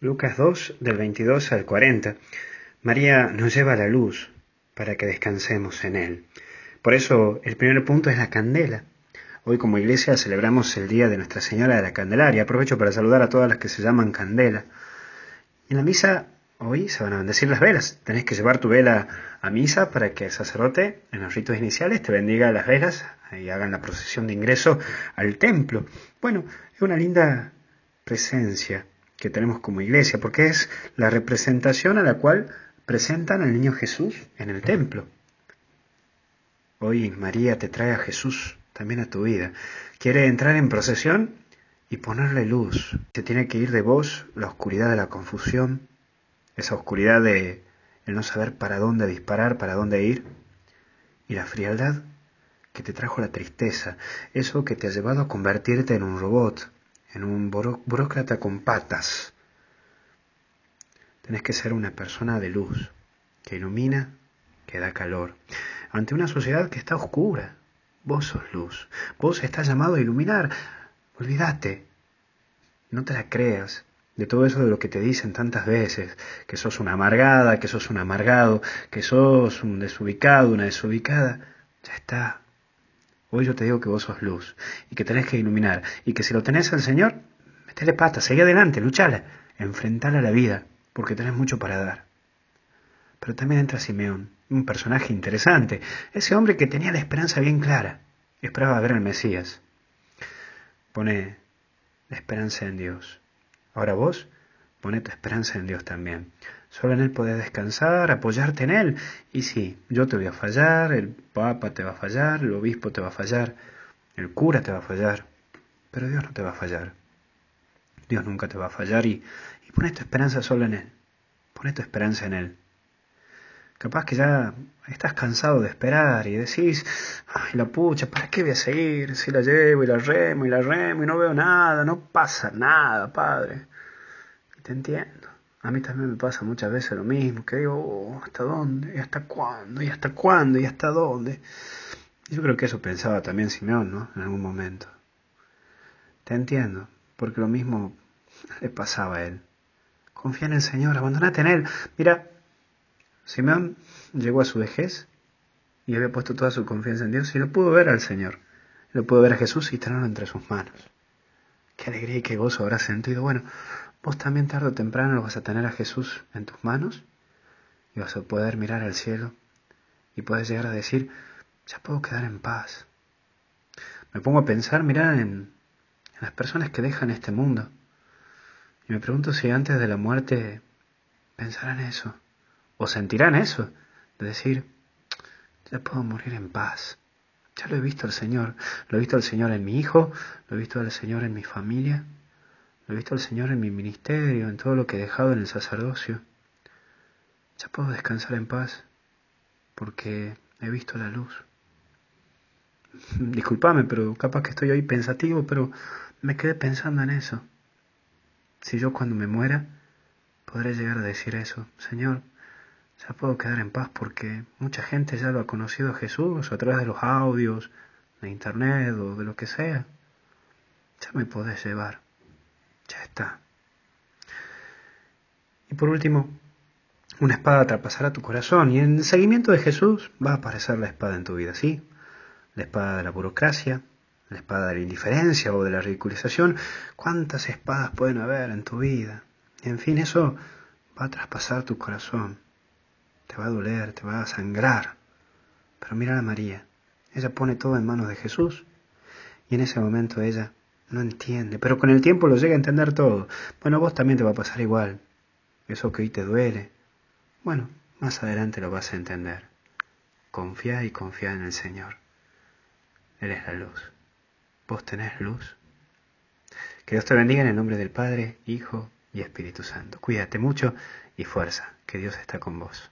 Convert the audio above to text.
Lucas 2 del 22 al 40. María nos lleva a la luz para que descansemos en Él. Por eso el primer punto es la candela. Hoy como iglesia celebramos el Día de Nuestra Señora de la Candelaria. Aprovecho para saludar a todas las que se llaman candela. En la misa hoy se van a bendecir las velas. Tenés que llevar tu vela a misa para que el sacerdote en los ritos iniciales te bendiga las velas y hagan la procesión de ingreso al templo. Bueno, es una linda presencia que tenemos como iglesia, porque es la representación a la cual presentan al niño Jesús en el templo. Hoy María te trae a Jesús también a tu vida. Quiere entrar en procesión y ponerle luz. Se tiene que ir de vos la oscuridad de la confusión, esa oscuridad de el no saber para dónde disparar, para dónde ir, y la frialdad que te trajo la tristeza, eso que te ha llevado a convertirte en un robot, en un burócrata con patas. Tenés que ser una persona de luz, que ilumina, que da calor. Ante una sociedad que está oscura, vos sos luz. Vos estás llamado a iluminar. Olvídate. No te la creas de todo eso de lo que te dicen tantas veces, que sos una amargada, que sos un amargado, que sos un desubicado, una desubicada. Ya está. Hoy yo te digo que vos sos luz y que tenés que iluminar y que si lo tenés al Señor, metele pata, seguí adelante, luchala, enfrentala a la vida, porque tenés mucho para dar. Pero también entra Simeón, un personaje interesante, ese hombre que tenía la esperanza bien clara, esperaba ver al Mesías. Pone la esperanza en Dios. Ahora vos, pone tu esperanza en Dios también. Solo en Él podés descansar, apoyarte en Él. Y sí, yo te voy a fallar, el Papa te va a fallar, el obispo te va a fallar, el cura te va a fallar, pero Dios no te va a fallar. Dios nunca te va a fallar y, y pones tu esperanza solo en Él. Pones tu esperanza en Él. Capaz que ya estás cansado de esperar y decís, ay, la pucha, ¿para qué voy a seguir? Si la llevo y la remo y la remo y no veo nada, no pasa nada, Padre. Te entiendo. A mí también me pasa muchas veces lo mismo, que digo, oh, ¿hasta dónde? ¿Y hasta cuándo? ¿Y hasta cuándo? ¿Y hasta dónde? Yo creo que eso pensaba también Simeón, ¿no? En algún momento. Te entiendo, porque lo mismo le pasaba a él. Confía en el Señor, abandonate en Él. Mira, Simeón llegó a su vejez y había puesto toda su confianza en Dios y lo pudo ver al Señor. Lo pudo ver a Jesús y tenerlo entre sus manos. Qué alegría y qué gozo habrá sentido. Bueno, vos también tarde o temprano vas a tener a Jesús en tus manos y vas a poder mirar al cielo y puedes llegar a decir, ya puedo quedar en paz. Me pongo a pensar, mirar en, en las personas que dejan este mundo y me pregunto si antes de la muerte pensarán eso o sentirán eso, de decir, ya puedo morir en paz. Ya lo he visto al Señor, lo he visto al Señor en mi hijo, lo he visto al Señor en mi familia, lo he visto al Señor en mi ministerio, en todo lo que he dejado en el sacerdocio. Ya puedo descansar en paz porque he visto la luz. Disculpame, pero capaz que estoy hoy pensativo, pero me quedé pensando en eso. Si yo cuando me muera podré llegar a decir eso, Señor, ya puedo quedar en paz porque mucha gente ya lo ha conocido a Jesús a través de los audios, de internet o de lo que sea. Ya me podés llevar. Ya está. Y por último, una espada traspasará tu corazón y en seguimiento de Jesús va a aparecer la espada en tu vida, ¿sí? La espada de la burocracia, la espada de la indiferencia o de la ridiculización. ¿Cuántas espadas pueden haber en tu vida? Y en fin, eso va a traspasar tu corazón. Te va a doler, te va a sangrar. Pero mira a María. Ella pone todo en manos de Jesús. Y en ese momento ella no entiende, pero con el tiempo lo llega a entender todo. Bueno, vos también te va a pasar igual. Eso que hoy te duele. Bueno, más adelante lo vas a entender. Confía y confía en el Señor. Él es la luz. ¿Vos tenés luz? Que Dios te bendiga en el nombre del Padre, Hijo y Espíritu Santo. Cuídate mucho y fuerza, que Dios está con vos.